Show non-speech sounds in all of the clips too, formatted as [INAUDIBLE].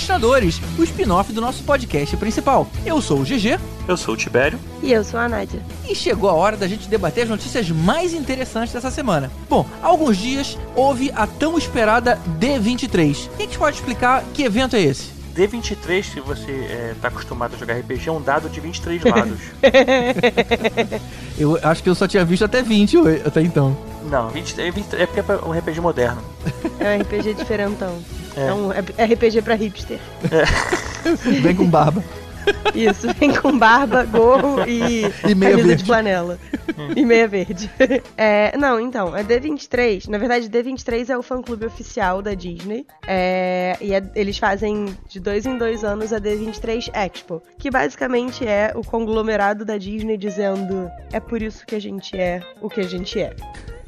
Responde Crastinadores, o spin-off do nosso podcast principal. Eu sou o GG. Eu sou o Tibério. E eu sou a Nádia. E chegou a hora da gente debater as notícias mais interessantes dessa semana. Bom, há alguns dias houve a tão esperada D23. Quem que pode explicar que evento é esse? D23, se você está acostumado a jogar RPG, é um dado de 23 [LAUGHS] lados. eu acho que eu só tinha visto até 20 até então. Não, 20, é, 20, é porque é um RPG moderno. É um RPG diferentão. É, é um RPG pra hipster. É. Vem com barba. Isso, vem com barba, gorro e, e meia camisa verde. de flanela. e meia verde. É, não, então, a D23, na verdade, D23 é o fã-clube oficial da Disney. É, e é, eles fazem de dois em dois anos a D23 Expo, que basicamente é o conglomerado da Disney dizendo é por isso que a gente é o que a gente é.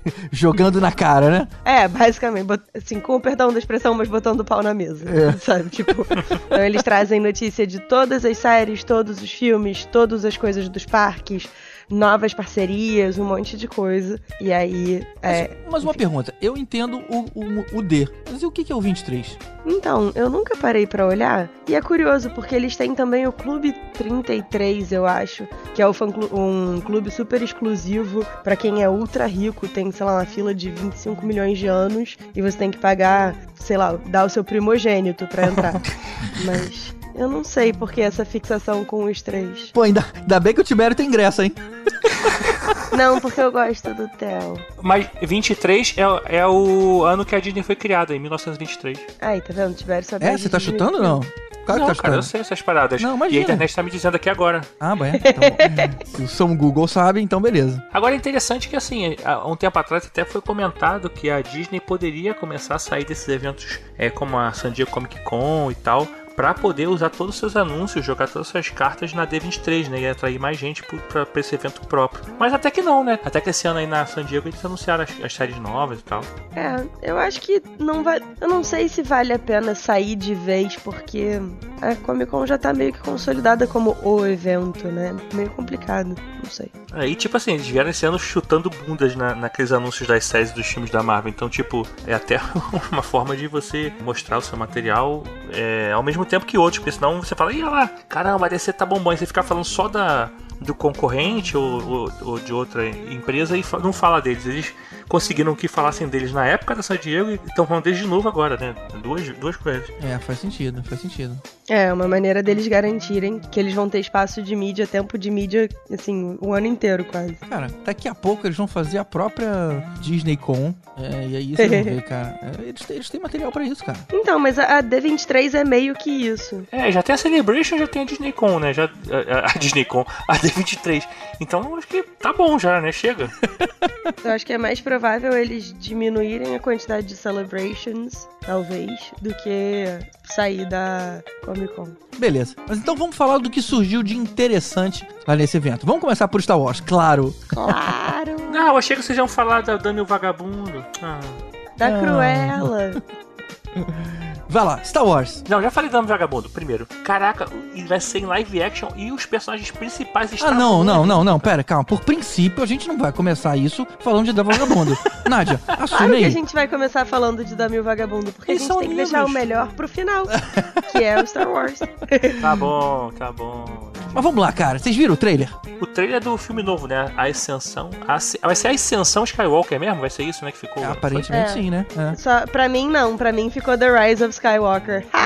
[LAUGHS] Jogando na cara, né? É, basicamente, assim, com o perdão da expressão, mas botando o pau na mesa. É. [LAUGHS] Sabe? Tipo, então eles trazem notícia de todas as séries, todos os filmes, todas as coisas dos parques, novas parcerias, um monte de coisa. E aí. É... Mas, mas uma pergunta, eu entendo o, o, o, D, mas e o que é o 23? Então, eu nunca parei para olhar. E é curioso, porque eles têm também o Clube 33, eu acho, que é um clube super exclusivo para quem é ultra rico, tem, sei lá, uma fila de 25 milhões de anos e você tem que pagar, sei lá, dar o seu primogênito para entrar. [LAUGHS] Mas. Eu não sei por que essa fixação com os três. Pô, ainda, ainda bem que o Tibério tem ingresso, hein? [LAUGHS] Não, porque eu gosto do Theo. Mas 23 é, é o ano que a Disney foi criada, em 1923. Aí, tá vendo? Tibério sabe. É, você tá chutando ou não? Claro não, que tá cara, eu sei essas paradas. Não, imagina. E a internet tá me dizendo aqui agora. Ah, bom, é. [LAUGHS] Então, se o São Google sabe, então beleza. Agora é interessante que, assim, há um tempo atrás até foi comentado que a Disney poderia começar a sair desses eventos é, como a San Diego Comic Con e tal, para poder usar todos os seus anúncios, jogar todas as suas cartas na D23, né? E atrair mais gente para esse evento próprio. Mas até que não, né? Até que esse ano aí na San Diego eles anunciaram as, as, séries novas e tal. É, eu acho que não vai. Eu não sei se vale a pena sair de vez, porque a Comic Con já tá meio que consolidada como o evento, né? Meio complicado, não sei. Aí, tipo assim, eles vieram esse ano chutando bundas na, naqueles anúncios das séries dos filmes da Marvel. Então, tipo, é até [LAUGHS] uma forma de você mostrar o seu material é, ao mesmo tempo que outros, porque senão você fala, ih, olha lá, caramba, a DC tá bombando. E você ficar falando só da, do concorrente ou, ou, ou, de outra empresa e não fala deles. Eles conseguiram que falassem deles na época da San Diego e estão falando deles de novo agora, né? Duas, duas coisas. É, faz sentido, faz sentido. É, uma maneira deles garantirem que eles vão ter espaço de mídia, tempo de mídia, assim, o ano inteiro quase. Cara, daqui a pouco eles vão fazer a própria Disney Con. É, e aí você vai [LAUGHS] ver, cara. É, eles, têm, eles têm material pra isso, cara. Então, mas a, a D23 é meio que isso. É, já tem a Celebration, já tem a Disney Con, né? Já, a, a Disney Con, a D23. Então acho que tá bom já, né? Chega. Eu acho que é mais provável eles diminuírem a quantidade de celebrations, talvez, do que sair da Comic Con. Beleza. Mas então vamos falar do que surgiu de interessante lá nesse evento. Vamos começar por Star Wars, claro. Claro. [LAUGHS] Não, eu achei que vocês iam falar da Dani o Vagabundo. Ah. Da ah. Cruella. [LAUGHS] Vai lá, Star Wars. Não, já falei Dama Vagabundo, primeiro. Caraca, e vai ser em live action e os personagens principais estão. Ah, não, não, não, não, pera, calma. Por princípio, a gente não vai começar isso falando de Dama Vagabundo. [LAUGHS] Nádia, assume claro aí. que a gente vai começar falando de Dama Vagabundo, porque Eles a gente tem que deixar o melhor pro final, [LAUGHS] que é o Star Wars. tá bom, tá bom. Mas vamos lá, cara. Vocês viram o trailer? O trailer é do filme novo, né? A Ascensão. A... Vai ser a Ascensão Skywalker mesmo? Vai ser isso, né? Que ficou. É, aparentemente é. sim, né? É. Só, pra mim, não. Pra mim ficou The Rise of Skywalker. [LAUGHS]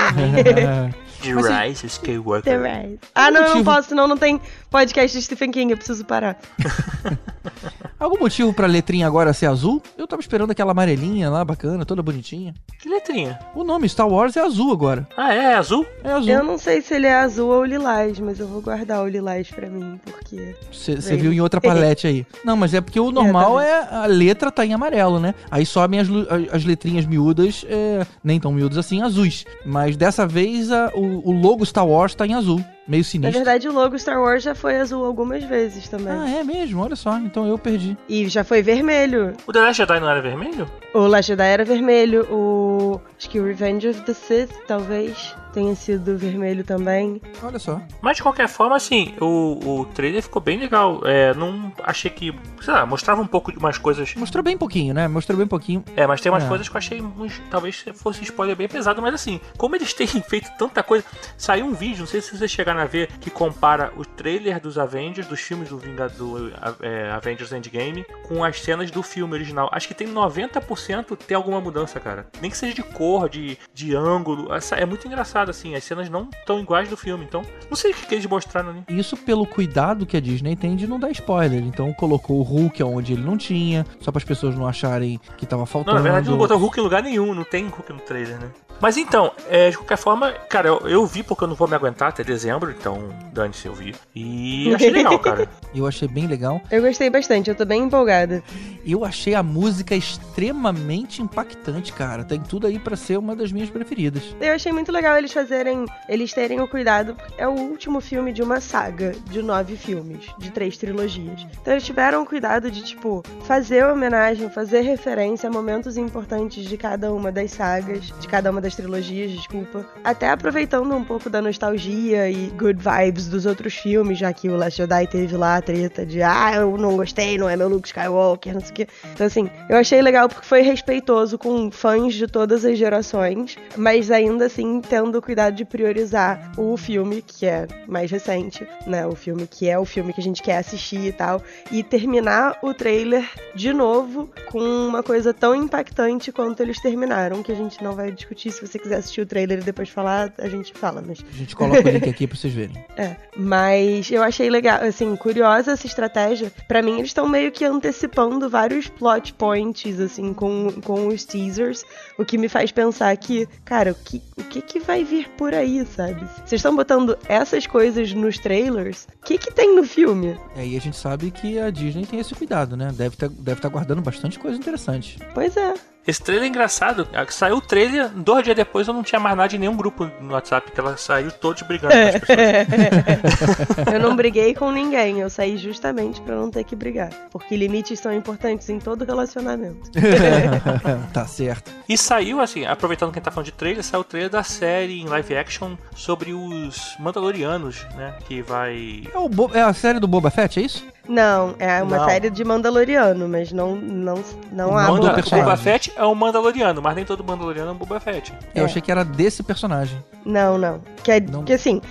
The Rise of Skywalker. The Rise. Ah, não, eu não posso, senão não tem podcast de Stephen King, eu preciso parar. [LAUGHS] Algum motivo pra letrinha agora ser azul? Eu tava esperando aquela amarelinha lá, bacana, toda bonitinha. Que letrinha? O nome Star Wars é azul agora. Ah, é? É azul? É azul. Eu não sei se ele é azul ou lilás, mas eu vou guardar o lilás pra mim, porque... Você viu em outra palete aí. [LAUGHS] Não, mas é porque o normal é, é, a letra tá em amarelo, né? Aí sobem as, as letrinhas miúdas, é, nem tão miúdas assim, azuis. Mas dessa vez a, o, o logo Star Wars tá em azul meio sinistro. Na verdade, o logo Star Wars já foi azul algumas vezes também. Ah, é mesmo? Olha só, então eu perdi. E já foi vermelho. O The Last Jedi não era vermelho? O Last Jedi era vermelho, o... Acho que o Revenge of the Sith, talvez, tenha sido vermelho também. Olha só. Mas de qualquer forma, assim, o, o trailer ficou bem legal. É, não achei que. Sei lá, mostrava um pouco de umas coisas. Mostrou bem pouquinho, né? Mostrou bem pouquinho. É, mas tem umas É. coisas que eu achei. uns- talvez fosse spoiler bem pesado, mas assim, como eles têm [LAUGHS] feito tanta coisa. Saiu um vídeo, não sei se vocês chegaram a ver, que compara o trailer dos Avengers, dos filmes do Vingador é, Avengers Endgame, com as cenas do filme original. Acho que tem 90% tem alguma mudança, cara. Nem que seja de cor, de, de ângulo. Essa- É muito engraçado, assim. As cenas não estão iguais do filme. Então, não sei o que que eles mostraram ali. Isso pelo cuidado que a Disney tem de não dar spoiler. Então colocou o Hulk onde ele não tinha, só para as pessoas não acharem que tava Não, faltando. na verdade não botou Hulk em lugar nenhum, não tem Hulk no trailer, né? Mas então, é, de qualquer forma, cara, eu, eu vi porque eu não vou me aguentar até dezembro, então dane-se eu vi. E achei legal, [LAUGHS] cara. Eu achei bem legal. Eu gostei bastante, eu tô bem empolgada. Eu achei a música extremamente impactante, cara. Tem tudo aí para ser uma das minhas preferidas. Eu achei muito legal eles fazerem, eles terem o cuidado, porque é o último filme de uma saga de nove filmes, de três trilogias. Então eles tiveram o cuidado de, tipo, fazer homenagem, fazer referência a momentos importantes de cada uma das sagas, de cada uma das trilogias, desculpa. Até aproveitando um pouco da nostalgia e good vibes dos outros filmes, já que o Last Jedi teve lá a treta de, ah, eu não gostei, não é meu Luke Skywalker, não sei o quê. Então, assim, eu achei legal porque foi respeitoso com fãs de todas as gerações, mas ainda assim tendo cuidado de priorizar o filme, que é mais recente, né? O filme que é o filme que a gente quer assistir e tal, e terminar o trailer de novo com uma coisa tão impactante quanto eles terminaram, que a gente não vai discutir. Se você quiser assistir o trailer e depois falar, a gente fala, mas A gente coloca o link [LAUGHS] aqui para vocês verem. é, mas eu achei legal, assim, curiosa essa estratégia. Pra mim, eles estão meio que antecipando vários plot points, assim, com, com os teasers, o que me faz pensar que, cara, o que, o que que vai vir por aí, sabe? Vocês estão botando essas coisas nos trailers, o que que tem no filme? E aí a gente sabe que a Disney tem esse cuidado, né? Deve estar deve tá guardando bastante coisa interessante. Pois é. Esse trailer é engraçado. Ah, Saiu o trailer, dois dias depois eu não tinha mais nada de nenhum grupo no WhatsApp, que ela saiu todos brigando com as pessoas. [LAUGHS] eu não briguei com ninguém, eu saí justamente pra não ter que brigar. Porque limites são importantes em todo relacionamento. [LAUGHS] tá certo. E saiu, assim, aproveitando que a gente tá falando de trailer, saiu o trailer da série em live action sobre os Mandalorianos, né? Que vai. É, o Bo- é a série do Boba Fett, é isso? Não, é uma Não. série de Mandaloriano, mas não, não, não O há nome do o personagem. Boba Fett é um Mandaloriano, mas nem todo Mandaloriano é um Boba Fett. Eu É. achei que era desse personagem. Não, não. Que, é, Não. que assim,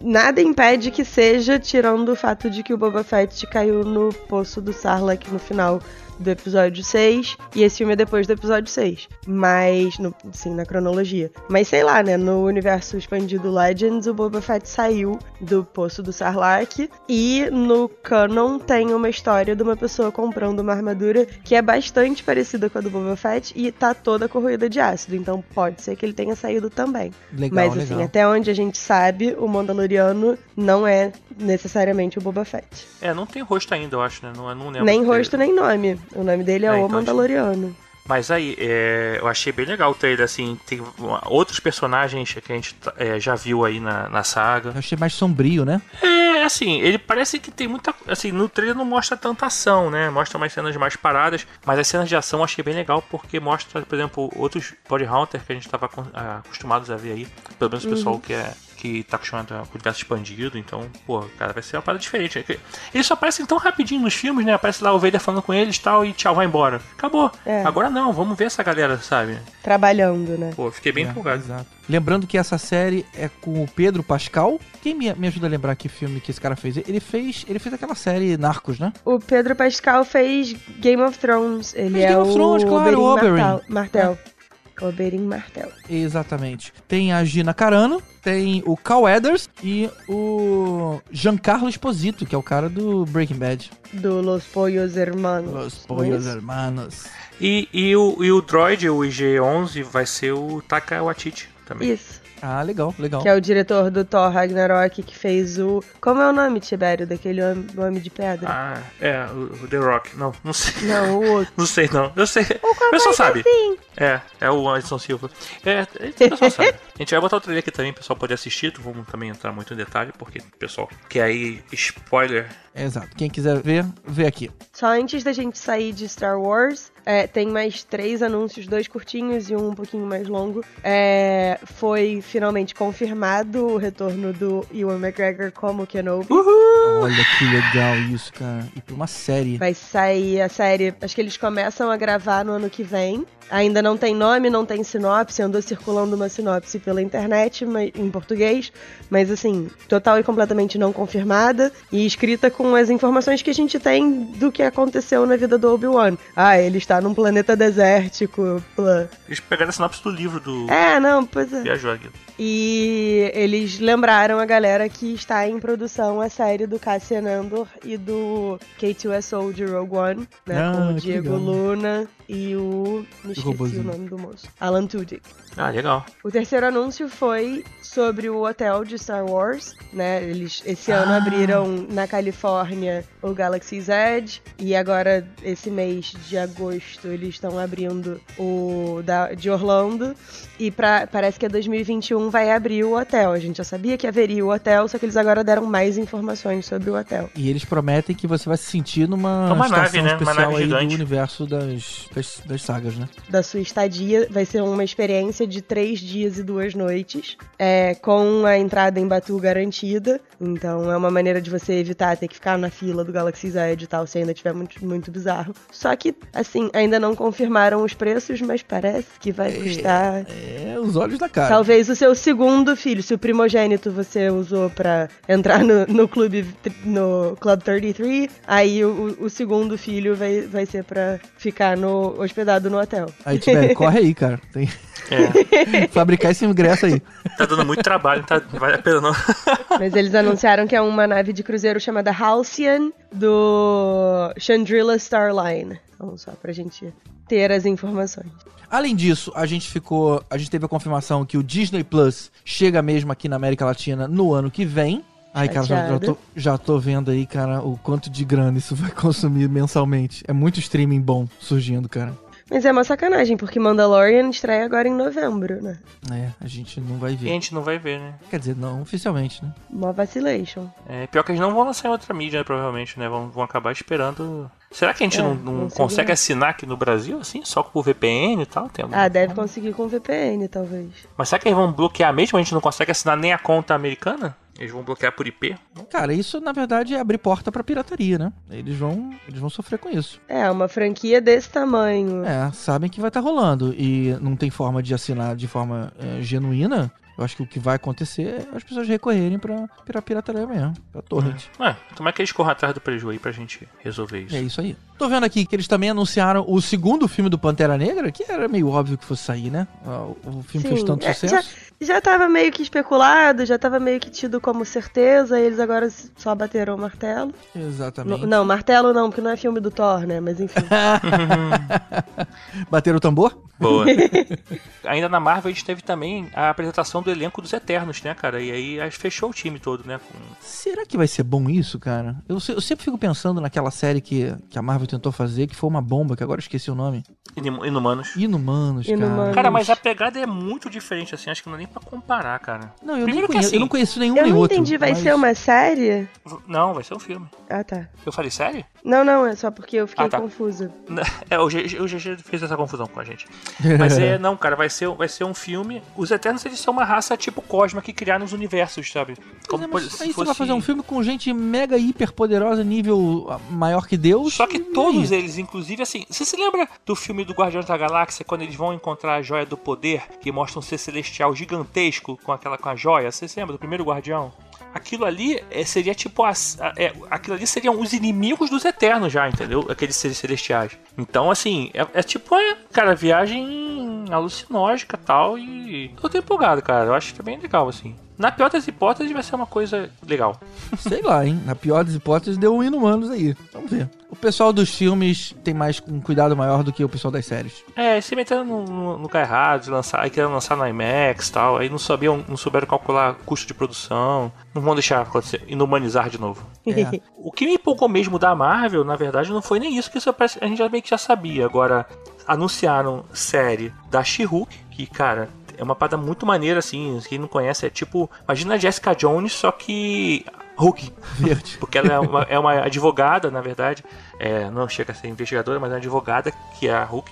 nada impede que seja, tirando o fato de que o Boba Fett caiu no poço do Sarlacc no final do episódio 6, e esse filme é depois do episódio 6. Mas, no, sim, na cronologia. Mas sei lá, né, no universo expandido Legends, o Boba Fett saiu do poço do Sarlacc, e no canon tem uma história de uma pessoa comprando uma armadura que é bastante parecida com a do Boba Fett, e tá toda corroída de ácido, então pode ser que ele tenha saído também. Legal, Mas legal. assim, até onde a gente sabe, o Mandaloriano não é necessariamente o Boba Fett. É, não tem rosto ainda, eu acho, né? Não, não lembro. nem rosto, nem nome. O nome dele é, É, o então Mandaloriano. Mas aí, é, eu achei bem legal o trailer, assim, tem uma- outros personagens que a gente é, já viu aí na, na saga. Eu achei mais sombrio, né? É, assim, ele parece que tem muita. Assim, no trailer não mostra tanta ação, né? Mostra umas cenas mais paradas, mas as cenas de ação eu achei bem legal porque mostra, por exemplo, outros Body Hunter que a gente tava acon- ah, acostumados a ver aí. Pelo menos o pessoal que é. Que tá acostumado com o universo expandido, então, pô, cara, vai ser uma parada diferente. É Eles só aparecem tão rapidinho nos filmes, né? Aparece lá o Vader falando com eles e tal, e tchau, vai embora. Acabou. É. Agora não, vamos ver essa galera, sabe? Trabalhando, né? Pô, fiquei bem É, empolgado. Exato. Lembrando que essa série é com o Pedro Pascal. Quem me, me ajuda a lembrar que filme que esse cara fez? Ele fez, ele fez aquela série Narcos, né? O Pedro Pascal fez Game of Thrones. Ele Fez é Game of o Thrones, claro, o Oberyn Oberyn. Martel. Martel. Oberyn Martel. Exatamente. Tem a Gina Carano, tem o Cal Weathers e o Giancarlo Esposito, que é o cara do Breaking Bad. Do Los Pollos Hermanos. Los Pollos Isso. Hermanos. E, e, o, e o droid, o IG-11, vai ser o Taka Waititi também. Isso. Ah, legal, legal. Que é o diretor do Thor Ragnarok que fez o. Como é o nome, Tibério? Daquele hom- homem de pedra? Ah, é, o, The Rock. Não, não sei. Não, o outro. [LAUGHS] Não sei, não. Eu sei. O pessoal sabe. Sim. É, é o Anderson Silva. É, é o pessoal sabe. [LAUGHS] A gente vai botar o trailer aqui também, o pessoal pode assistir. Vamos também entrar muito em detalhe, porque pessoal quer aí spoiler. Exato. Quem quiser ver, vê aqui. Só antes da gente sair de Star Wars, é, tem mais três anúncios, dois curtinhos e um um pouquinho mais longo. É, foi finalmente confirmado o retorno do Ewan McGregor como Kenobi. Olha que legal isso, cara. E pra uma série. Vai sair a série, acho que eles começam a gravar no ano que vem. Ainda não tem nome, não tem sinopse, andou circulando uma sinopse pela internet mas- em português, mas assim, total e completamente não confirmada e escrita com as informações que a gente tem do que aconteceu na vida do Obi-Wan. Ah, ele está num planeta desértico. blá. Eles pegaram a sinopse do livro do É, não, pois é. Viajou aqui. E eles lembraram a galera que está em produção a série do Cassian Andor e do K2SO de Rogue One, né? Ah, com o Diego legal. Luna e o. Me esqueci robozinho. o nome do moço. Alan Tudyk. Ah, legal. O terceiro anúncio foi sobre o hotel de Star Wars, né? Eles esse ano Ah. abriram na Califórnia o Galaxy's Edge e agora esse mês de agosto eles estão abrindo o da, de Orlando e pra, parece que é 2021 vai abrir o hotel. A gente já sabia que haveria o hotel, só que eles agora deram mais informações sobre o hotel. E eles prometem que você vai se sentir numa É uma estação nave, né? Uma especial nave aí do universo das, das, das sagas, né? da sua estadia. Vai ser uma experiência de três dias e duas noites, é, com a entrada em Batu garantida. Então é uma maneira de você evitar ter que ficar na fila do Galaxy Edge e tal, se ainda tiver muito, muito bizarro. Só que, assim, ainda não confirmaram os preços, mas parece que vai custar. É, os olhos da cara. Talvez o seu segundo filho, se o primogênito você usou pra entrar no, no clube no Club 33, aí o, o segundo filho vai, vai ser pra ficar no, hospedado no hotel. Aí, Tibério, [LAUGHS] corre aí, cara. Tem É, [LAUGHS] fabricar esse ingresso aí. tá dando muito trabalho, tá, não vale a pena não. Mas eles anunciaram que é uma nave de cruzeiro chamada Halcyon do Chandrila Starline. Então, só pra gente ter as informações. Além disso, a gente ficou. A gente teve a confirmação que o Disney Plus chega mesmo aqui na América Latina no ano que vem. Ai, cara, já, já, tô, já tô vendo aí, cara, o quanto de grana isso vai [LAUGHS] consumir mensalmente. É muito streaming bom surgindo, cara. Mas é uma sacanagem, porque Mandalorian estreia agora em novembro, né? É, a gente não vai E a ver. gente não vai ver, né? Quer dizer, não oficialmente, né? Uma vacilation. É, pior que eles não vão lançar em outra mídia, né, provavelmente, né? Vão, vão acabar esperando. Será que a gente É, não, não consegue assinar aqui no Brasil, assim, só por VPN e tal? Tem alguma Ah, deve conseguir com VPN, talvez. Mas será que eles vão bloquear mesmo? A gente não consegue assinar nem a conta americana? Eles vão bloquear por IP? Cara, isso na verdade é abrir porta pra pirataria, né? Eles vão, eles vão sofrer com isso. É, uma franquia desse tamanho. É, sabem que vai estar rolando e não tem forma de assinar de forma é, genuína. Eu acho que o que vai acontecer é as pessoas recorrerem pra, pra pirataria mesmo, pra torrent. Ué, como é que eles corram atrás do prejuízo aí pra gente resolver isso? É isso aí. Tô vendo aqui que eles também anunciaram o segundo filme do Pantera Negra, que era meio óbvio que fosse sair, né? O filme fez Sim, tanto é, sucesso. Já tava meio que especulado, já tava meio que tido como certeza, e eles agora só bateram o martelo. Exatamente. N- não, martelo não, porque não é filme do Thor, né? Mas enfim. [LAUGHS] Bateram o tambor? Boa. [LAUGHS] Ainda na Marvel a gente teve também a apresentação do elenco dos Eternos, né, cara? E aí fechou o time todo, né? Com... Será que vai ser bom isso, cara? Eu, eu sempre fico pensando naquela série que, que a Marvel tentou fazer, que foi uma bomba, que agora eu esqueci o nome. Inim- Inumanos. Inumanos, Inumanos. cara. Cara, mas a pegada é muito diferente, assim, acho que não é nem pra comparar, cara. Não, eu, Primeiro que conheço, assim- eu não conheço nenhum Eu nem não outro. entendi, vai mas- ser uma série? Não, vai ser um filme. Ah, tá. Eu falei, sério? Não, não, é só porque eu fiquei Ah, tá. confusa. [LAUGHS] É, o GG, o GG fez essa confusão com a gente. Mas é, [LAUGHS] não, cara, vai ser, vai ser um filme. Os Eternos, eles são uma raça tipo Cosma que criaram os universos, sabe? Pois é, mas pode- aí você fosse- vai fazer um filme com gente mega hiper poderosa, nível maior que Deus. Só que todos eles, inclusive, assim, você se lembra do filme do Guardiões da Galáxia, quando eles vão encontrar a joia do poder, que mostra um ser celestial gigantesco com aquela com a joia? Você se lembra do primeiro Guardião? Aquilo ali é, seria tipo a- é, aquilo ali seriam os inimigos dos eternos já, entendeu? Aqueles seres celestiais. Então, assim, é, é tipo, é, cara, viagem alucinógica tal. E eu tô empolgado, cara. Eu acho que é bem legal, assim. Na pior das hipóteses, vai ser uma coisa legal. Sei lá, hein? Na pior das hipóteses, deu um Inumanos aí. Vamos ver. O pessoal dos filmes tem mais um cuidado maior do que o pessoal das séries. É, se meteram no, no lugar errado, de lançar, aí queriam lançar no IMAX e tal, aí não sabiam, não souberam calcular custo de produção, não vão deixar acontecer, inumanizar de novo. É. O que me empolgou mesmo da Marvel, na verdade, não foi nem isso, que isso parece- a gente já meio que já sabia. Agora, anunciaram série da She-Hulk, que, cara, é uma parada muito maneira, assim, quem não conhece, é tipo, imagina a Jessica Jones, só que Hulk. Verde. Porque ela é uma, é uma advogada, na verdade. É, não chega a ser investigadora, mas é uma advogada, que é a Hulk.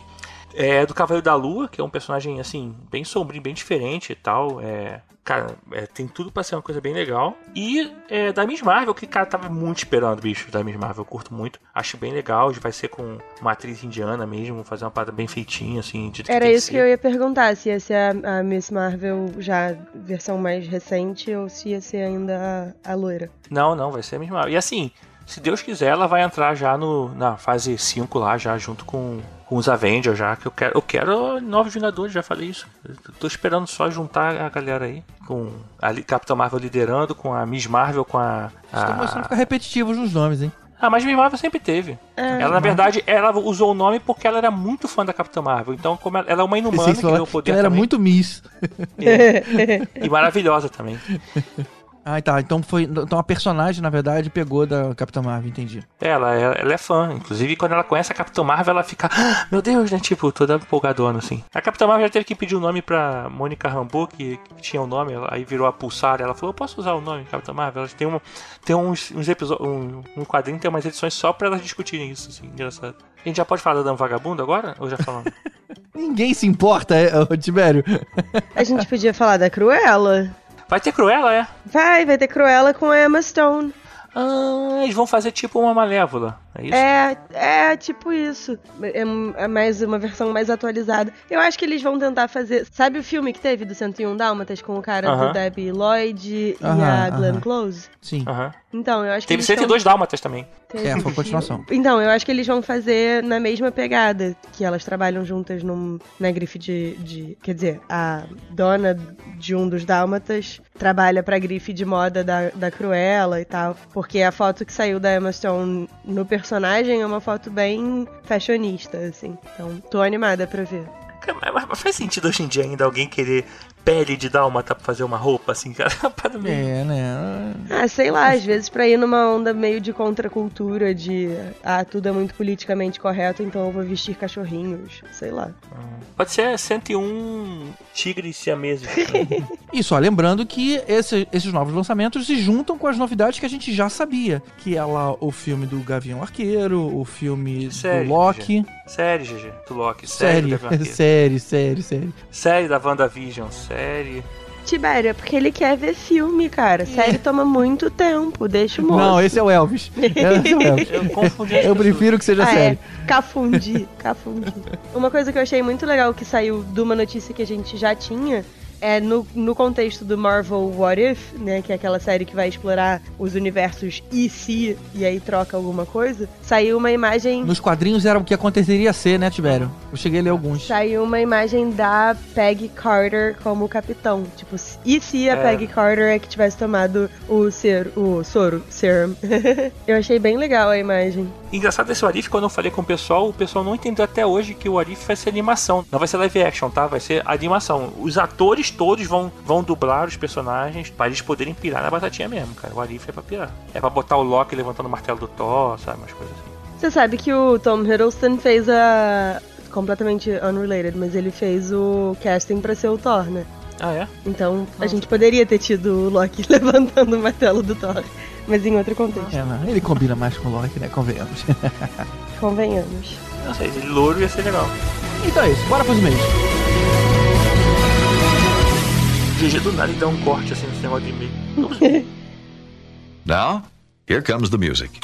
É do Cavaleiro da Lua, que é um personagem, assim, bem sombrio, bem diferente e tal. É, cara, é, tem tudo pra ser uma coisa bem legal. E é, da Miss Marvel, que, cara, tava muito esperando, bicho, da Miss Marvel. Eu curto muito. Acho bem legal. Vai ser com uma atriz indiana mesmo, fazer uma parada bem feitinha, assim. de- Era tem isso que eu ia perguntar, se ia ser a, a Miss Marvel já versão mais recente ou se ia ser ainda a, a loira. Não, não, vai ser a Miss Marvel. E assim, se Deus quiser, ela vai entrar já no, na fase 5 lá, já junto com, com os Avengers, já. Que eu quero, eu quero novos Vingadores, já falei isso. Eu tô esperando só juntar a galera aí. Com a Capitã Marvel liderando, com a Miss Marvel, com a. Estão começando a a... ficar repetitivos nos nomes, hein? Ah, mas Miss Marvel sempre teve. É. Ela, na verdade, ela usou o nome porque ela era muito fã da Capitã Marvel. Então, como ela, ela é uma inumana que deu que poder ela era também. muito Miss. E maravilhosa também. [LAUGHS] Ah, tá. Então foi. Então a personagem, na verdade, pegou da Capitã Marvel, entendi. Ela, ela, ela é fã. Inclusive, quando ela conhece a Capitã Marvel, ela fica. "Ah, Meu Deus, né? Tipo, toda empolgadona, assim. A Capitã Marvel já teve que pedir o nome pra Mônica Rambeau, que, que tinha o nome, ela- aí virou a Pulsar. Ela falou: Eu posso usar o nome Capitã Marvel? Elas têm, uma, tem uns, uns episódios. Um, um quadrinho tem umas edições só pra elas discutirem isso, assim. Engraçado. A gente já pode falar da Dama Vagabundo agora? Ou já falamos? [LAUGHS] Ninguém se importa, é, Tibério. A gente podia falar da Cruella. Vai ter Cruella, é? Vai, vai ter Cruella com a Emma Stone. Ah, eles vão fazer tipo uma Malévola. É isso? É, é tipo isso. É, é mais uma versão mais atualizada. Eu acho que eles vão tentar fazer. Sabe o filme que teve do 101 Dálmatas com o cara Aham. do Debbie Lloyd e Aham, a Glenn aham. Close? Sim. Aham. Então, eu acho que. Teve eles 102 Dálmatas também. Teve. É, foi continuação. Então, eu acho que eles vão fazer na mesma pegada, que elas trabalham juntas num, na grife de, de- Quer dizer, a dona de um dos dálmatas trabalha pra grife de moda da, da Cruella e tal. Porque a foto que saiu da Emma Stone no personagem é uma foto bem fashionista, assim. Então, tô animada pra ver. Cara, mas- mas faz sentido hoje em dia ainda alguém querer pele de dálmata pra fazer uma roupa, assim, cara? [LAUGHS] Para mim. É, né? Ah, sei lá, às vezes pra ir numa onda meio de contracultura, de ah, tudo é muito politicamente correto, então eu vou vestir cachorrinhos. Sei lá. Pode ser 101 tigres siameses. [LAUGHS] Isso, ó, lembrando que esse- esses novos lançamentos se juntam com as novidades que a gente já sabia. Que é lá o filme do Gavião Arqueiro, o filme Série, do Loki. série, GG, do Loki. Série, Série, Vampira. [LAUGHS] série, série, série. série da WandaVision. Série. Tibério, é porque ele quer ver filme, cara. Série toma muito tempo, deixa o moço. Não, esse é o Elvis. [LAUGHS] Esse é o Elvis. Eu confundi Eu prefiro que seja Ah, série. é. Cafundi, [LAUGHS] cafundi. Uma coisa que eu achei muito legal que saiu de uma notícia que a gente já tinha é no, no contexto do Marvel What If, né? Que é aquela série que vai explorar os universos e se, e aí troca alguma coisa. Saiu uma imagem. Nos quadrinhos era o que aconteceria ser, né, Tibério? Eu cheguei a ler alguns. Saiu uma imagem da Peggy Carter como capitão. Tipo, e se a É. Peggy Carter é que tivesse tomado o ser, o soro, serum. [LAUGHS] eu achei bem legal a imagem. Engraçado esse Arif, quando eu falei com o pessoal, o pessoal não entendeu até hoje que o Arif vai ser animação. Não vai ser live action, tá? Vai ser animação. Os atores todos vão, vão dublar os personagens para eles poderem pirar na batatinha mesmo, cara. O Arif é pra pirar. É pra botar o Loki levantando o martelo do Thor, sabe? Umas coisas assim. Você sabe que o Tom Hiddleston fez a. completamente unrelated, mas ele fez o casting pra ser o Thor, né? Ah, é? Então a Nossa. gente poderia ter tido o Loki [LAUGHS] levantando o martelo do Thor, mas em outro contexto, É, não, ele combina mais com o Loki, né? Convenhamos. [LAUGHS] convenhamos. Não sei, ele louro ia ser legal. então é isso, bora pros e-mails. GG do nada e dá um corte assim nesse negócio de e-mail. [LAUGHS] Now, here comes the music.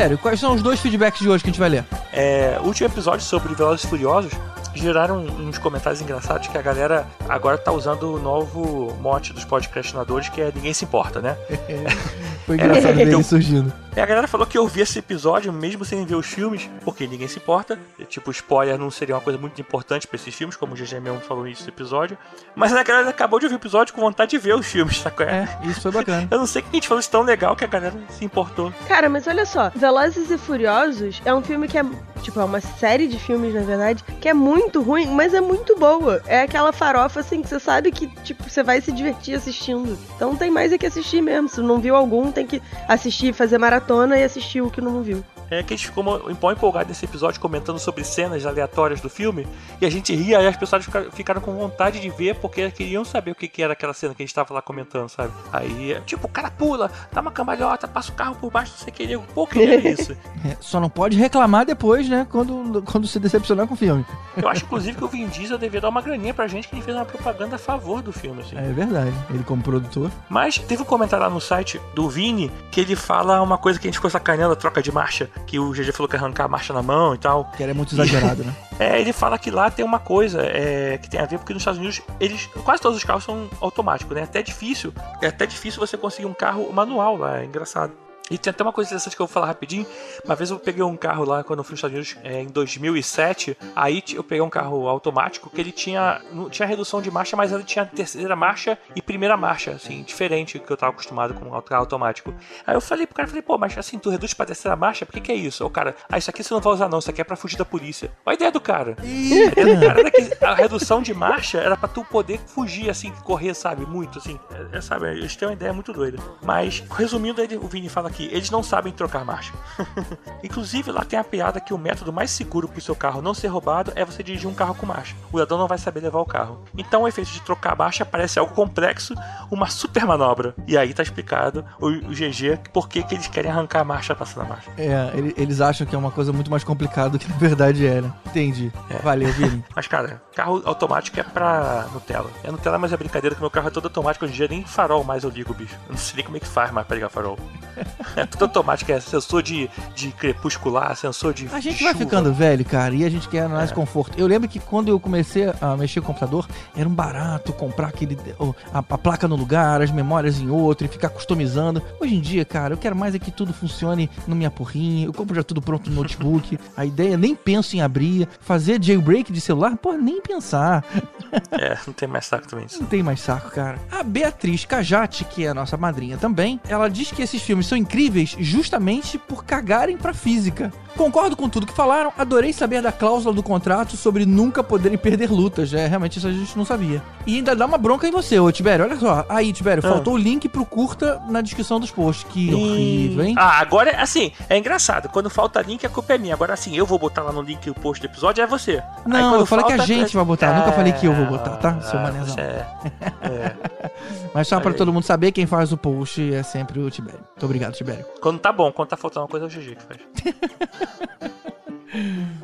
Tibério, quais são os dois feedbacks de hoje que a gente vai ler? É, o último episódio sobre Velozes Furiosos geraram uns comentários engraçados que a galera agora tá usando o novo mote dos podcastinadores que é ninguém se importa, né? [LAUGHS] Foi engraçado [LAUGHS] ver então- surgindo. E a galera falou que eu vi esse episódio mesmo sem ver os filmes, porque ninguém se importa. Tipo, spoiler não seria uma coisa muito importante pra esses filmes, como o GG mesmo falou nisso no episódio. Mas a galera acabou de ouvir o episódio com vontade de ver os filmes, sacou? É, isso foi bacana. [LAUGHS] Eu não sei que a gente falou isso tão legal que a galera se importou. Cara, mas olha só, Velozes e Furiosos é um filme que é, tipo, é uma série de filmes, na verdade, que é muito ruim, mas é muito boa. É aquela farofa, assim, que você sabe que, tipo, você vai se divertir assistindo. Então tem mais é que assistir mesmo. Se não viu algum, tem que assistir, fazer maratona e assistir o que não viu. É que a gente ficou um empolgado nesse episódio comentando sobre cenas aleatórias do filme e a gente ria e as pessoas ficaram com vontade de ver porque queriam saber o que, que era aquela cena que a gente tava lá comentando, sabe? Aí, tipo, o cara pula, dá uma cambalhota, passa o carro por baixo, não sei o que, pô, que é isso? [LAUGHS] É, só não pode reclamar depois, né, quando, quando se decepcionar com o filme. Eu acho, inclusive, que o Vin Diesel devia dar uma graninha pra gente que ele fez uma propaganda a favor do filme, assim. É verdade, ele como produtor. Mas teve um comentário lá no site do Vini que ele fala uma coisa que a gente ficou sacaneando, a troca de marcha, que o GG falou que arrancar a marcha na mão e tal. Que era muito exagerado, né? [LAUGHS] É, ele fala que lá tem uma coisa é, que tem a ver, porque nos Estados Unidos, eles quase todos os carros são automáticos, né? É até difícil, é até difícil você conseguir um carro manual lá, é engraçado. E tem até uma coisa interessante que eu vou falar rapidinho. Uma vez eu peguei um carro lá quando eu fui nos Estados Unidos é, em 2007. Aí eu peguei um carro automático que ele tinha não tinha redução de marcha, mas ele tinha terceira marcha e primeira marcha, assim, diferente do que eu tava acostumado com um carro automático. Aí eu falei pro cara, falei, pô, mas assim, tu reduz pra terceira marcha? Por que, que é isso? O cara, ah, isso aqui você não vai usar não, isso aqui é pra fugir da polícia. Olha a ideia do cara. A ideia do cara era que a redução de marcha era pra tu poder fugir, assim, correr, sabe, muito, assim. É, é, sabe, eles têm uma ideia muito doida. Mas, resumindo, ele, o Vini fala aqui, eles não sabem trocar marcha. [LAUGHS] Inclusive, lá tem a piada que o método mais seguro para o seu carro não ser roubado é você dirigir um carro com marcha. O ladrão não vai saber levar o carro. Então, o efeito de trocar marcha parece algo complexo, uma super manobra. E aí tá explicado o, o GG por que, que eles querem arrancar a marcha passando a marcha. É, eles acham que é uma coisa muito mais complicada do que na verdade é, né? Entendi. É. Valeu, Vini. [LAUGHS] Mas, cara, carro automático é pra Nutella. É Nutella, mas é brincadeira que meu carro é todo automático. Hoje em dia nem farol mais eu ligo, bicho. Eu não sei nem como é que faz mais pra ligar farol. [LAUGHS] É tudo automático, é sensor de, de crepuscular, sensor de. A gente chuva. vai ficando velho, cara, e a gente quer mais é. conforto. Eu lembro que quando eu comecei a mexer com o computador, era um barato comprar aquele, a, a, placa no lugar, as memórias em outro e ficar customizando. Hoje em dia, cara, eu quero mais é que tudo funcione no minha porrinha. Eu compro já tudo pronto no notebook. [LAUGHS] a ideia, nem penso em abrir. Fazer jailbreak de celular, pô, nem pensar. É, não tem mais saco também. Não tem mais saco, cara. A Beatriz Cajati, que é a nossa madrinha também, ela diz que esses filmes são incríveis justamente por cagarem pra física. Concordo com tudo que falaram, adorei saber da cláusula do contrato sobre nunca poderem perder lutas. É, realmente isso a gente não sabia. E ainda dá uma bronca em você, ô Tibério. Olha só. Aí, Tibério, ah. faltou o link pro curta na descrição dos posts. Que horrível, hein? Ah, agora, assim, é engraçado. Quando falta link, a culpa é minha. Agora, assim, eu vou botar lá no link o post do episódio, é você. Não, eu falei falta, que a gente é... vai botar. É... Nunca falei que eu vou botar, tá? Ah, Seu manezão. É... é. [LAUGHS] Mas só pra todo mundo saber, quem faz o post é sempre o Tibério. Muito obrigado, Tibério. Quando tá bom, quando tá faltando uma coisa, é o GG que faz.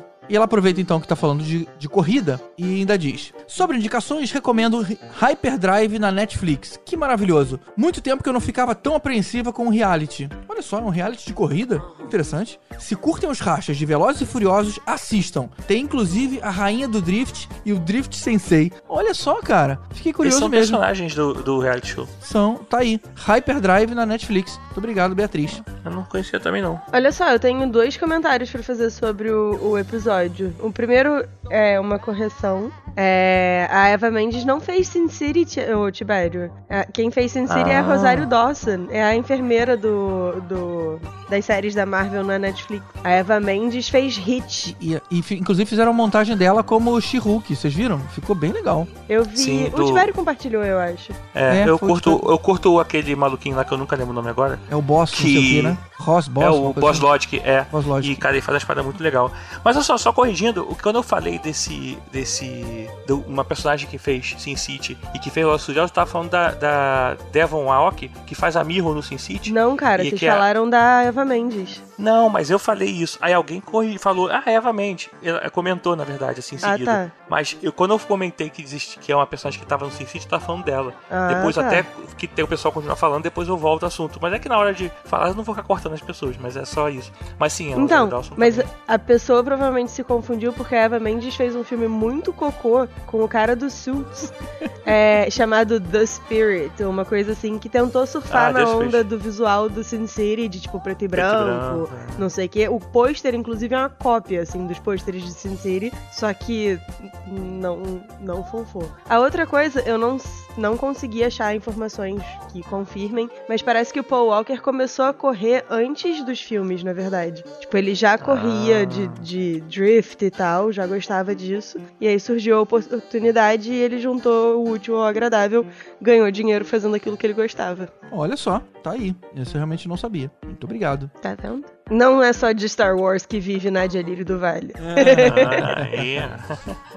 [LAUGHS] E ela aproveita então que tá falando de, de corrida e ainda diz: Sobre indicações, recomendo Hyperdrive na Netflix. Que maravilhoso! Muito tempo que eu não ficava tão apreensiva com um reality. Olha só, um reality de corrida? Interessante. Se curtem os rachas de Velozes e Furiosos, assistam. Tem inclusive a rainha do Drift e o Drift Sensei. Olha só, cara. Fiquei curioso Eles são mesmo. personagens do, do reality show. São, tá aí. Hyperdrive na Netflix. Muito obrigado, Beatriz. Eu não conhecia também não. Olha só, eu tenho dois comentários para fazer sobre o, o episódio episódio. O primeiro é uma correção. É, a Eva Mendes não fez Sin City, o Tibério. É, quem fez Sin City ah. é a Rosário Dawson. É a enfermeira do, do, das séries da Marvel na Netflix. A Eva Mendes fez Hit. E, e, e inclusive fizeram a montagem dela como She-Hulk. Vocês viram? Ficou bem legal. Eu vi. Sim, do... O Tibério compartilhou, eu acho. É, é eu, curto, eu curto aquele maluquinho lá que eu nunca lembro o nome agora. É o Boss, que... não sei o que, né? Ross Boss. É o Boss assim. Logic, é. Boss Logic. E, cara, ele faz a espada muito legal. Mas olha só, só corrigindo, quando eu falei desse. desse. De uma personagem que fez Sin City e que fez o Lost eu tava falando da, da Devon Aoki, que faz a Mirror no Sin City. Não, cara, vocês falaram é... da Eva Mendes. Não, mas eu falei isso. Aí alguém corri, falou, ah, Eva Mendes. Ela comentou, na verdade, assim, em ah, seguida. Ah, tá. Mas eu, quando eu comentei que, existe, que é uma personagem que tava no Sin City, eu tava falando dela. Ah, depois, tá. até que tem o pessoal continuar falando, depois eu volto ao assunto. Mas é que na hora de falar, eu não vou ficar cortando as pessoas, mas é só isso. Mas sim, ela Então, mas também. a pessoa provavelmente se confundiu porque a Eva Mendes fez um filme muito cocô com o cara do Suits, [LAUGHS] é, chamado The Spirit, uma coisa assim, que tentou surfar Ah, na onda fez. do visual do Sin City, de tipo preto e branco, branco, é. não sei o quê. O pôster, inclusive, é uma cópia, assim, dos pôsteres de Sin City, só que não, não funfou. A outra coisa, eu não, não consegui achar informações que confirmem, mas parece que o Paul Walker começou a correr antes dos filmes, na verdade. Tipo, ele já corria Ah. de, de drift e tal, já gostava disso. E aí surgiu a oportunidade e ele juntou o útil ao agradável, ganhou dinheiro fazendo aquilo que ele gostava. Olha só, tá aí. Esse eu realmente não sabia. Muito obrigado. Tá vendo? Não é só de Star Wars que vive Nadia Lírio do Vale. Ah, é.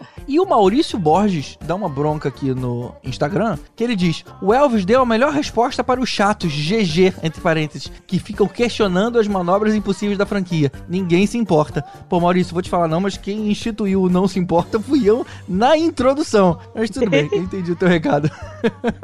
[LAUGHS] E o Maurício Borges dá uma bronca aqui no Instagram, que ele diz: O Elvis deu a melhor resposta para os chatos, GG, entre parênteses, que ficam questionando as manobras impossíveis da franquia. Ninguém se importa. Pô, Maurício, vou te falar não, mas quem instituiu o não se importa fui eu na introdução. Mas tudo bem, [LAUGHS] eu entendi o teu recado.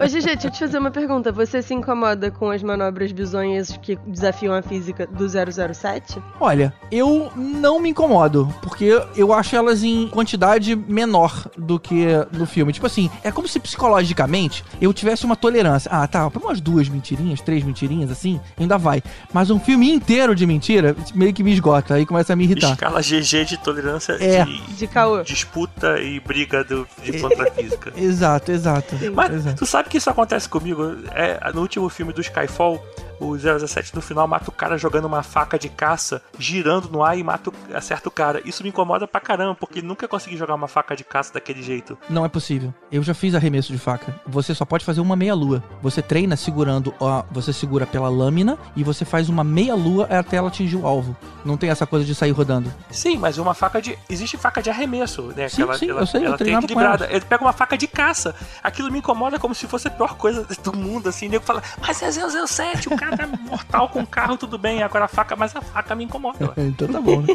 Ô, Gigi, deixa eu te fazer uma pergunta. Você se incomoda com as manobras bizonhas que desafiam a física do 007? Olha, eu não me incomodo, porque eu acho elas em quantidade menor do que no filme. Tipo assim, é como se psicologicamente eu tivesse uma tolerância. Ah, tá, pra umas duas mentirinhas, três mentirinhas assim, ainda vai. Mas um filme inteiro de mentira meio que me esgota, aí começa a me irritar. Escala GG de tolerância É. de De caô. disputa e briga do, de contra a física. [LAUGHS] Exato, exato. Mas exato. tu sabe que isso acontece comigo? É, no último filme do Skyfall, o 017 no final mata o cara jogando uma faca de caça, girando no ar e mata, acerta o cara. Isso me incomoda pra caramba, porque nunca consegui jogar uma faca de caça daquele jeito. Não é possível. Eu já fiz arremesso de faca. Você só pode fazer uma meia lua. Você treina segurando, ó, você segura pela lâmina e você faz uma meia lua até ela atingir o alvo. Não tem essa coisa de sair rodando. Sim, mas uma faca de. Existe faca de arremesso, né? Sim, sim, eu sei, eu ela tem treinava com equilibrada. Ele pega uma faca de caça. Aquilo me incomoda como se fosse a pior coisa [LAUGHS] do mundo, assim. O nego fala, mas é 007, o cara tá mortal com o carro, tudo bem. Agora a faca, mas a faca me incomoda. [LAUGHS] Então tá bom, né?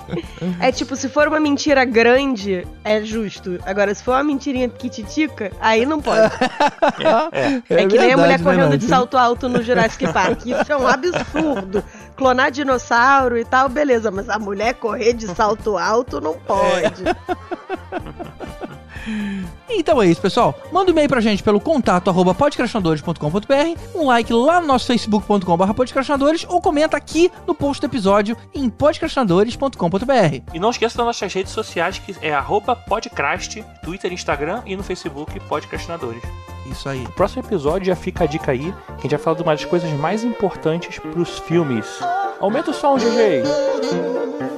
[LAUGHS] É tipo, se for uma mentira grande, é justo. Agora, se for uma mentirinha titica, aí não pode. [LAUGHS] É. É, que nem a mulher verdade, correndo né, de salto alto no Jurassic Park. Isso é um absurdo. Clonar dinossauro e tal, beleza. Mas a mulher correr de salto alto não pode. Então é isso, pessoal. Manda um e-mail pra gente pelo contato arroba um like lá no nosso facebook.com.br podcrastinadores ou comenta aqui no post do episódio em podcrastinadores.com.br. E não esqueça das nossas redes sociais, que é arroba podcast, Twitter, Instagram e no Facebook Podcastinadores. Isso aí. No próximo episódio já fica a dica aí, que a gente vai falar de uma das coisas mais importantes pros filmes. Aumenta o som, GG!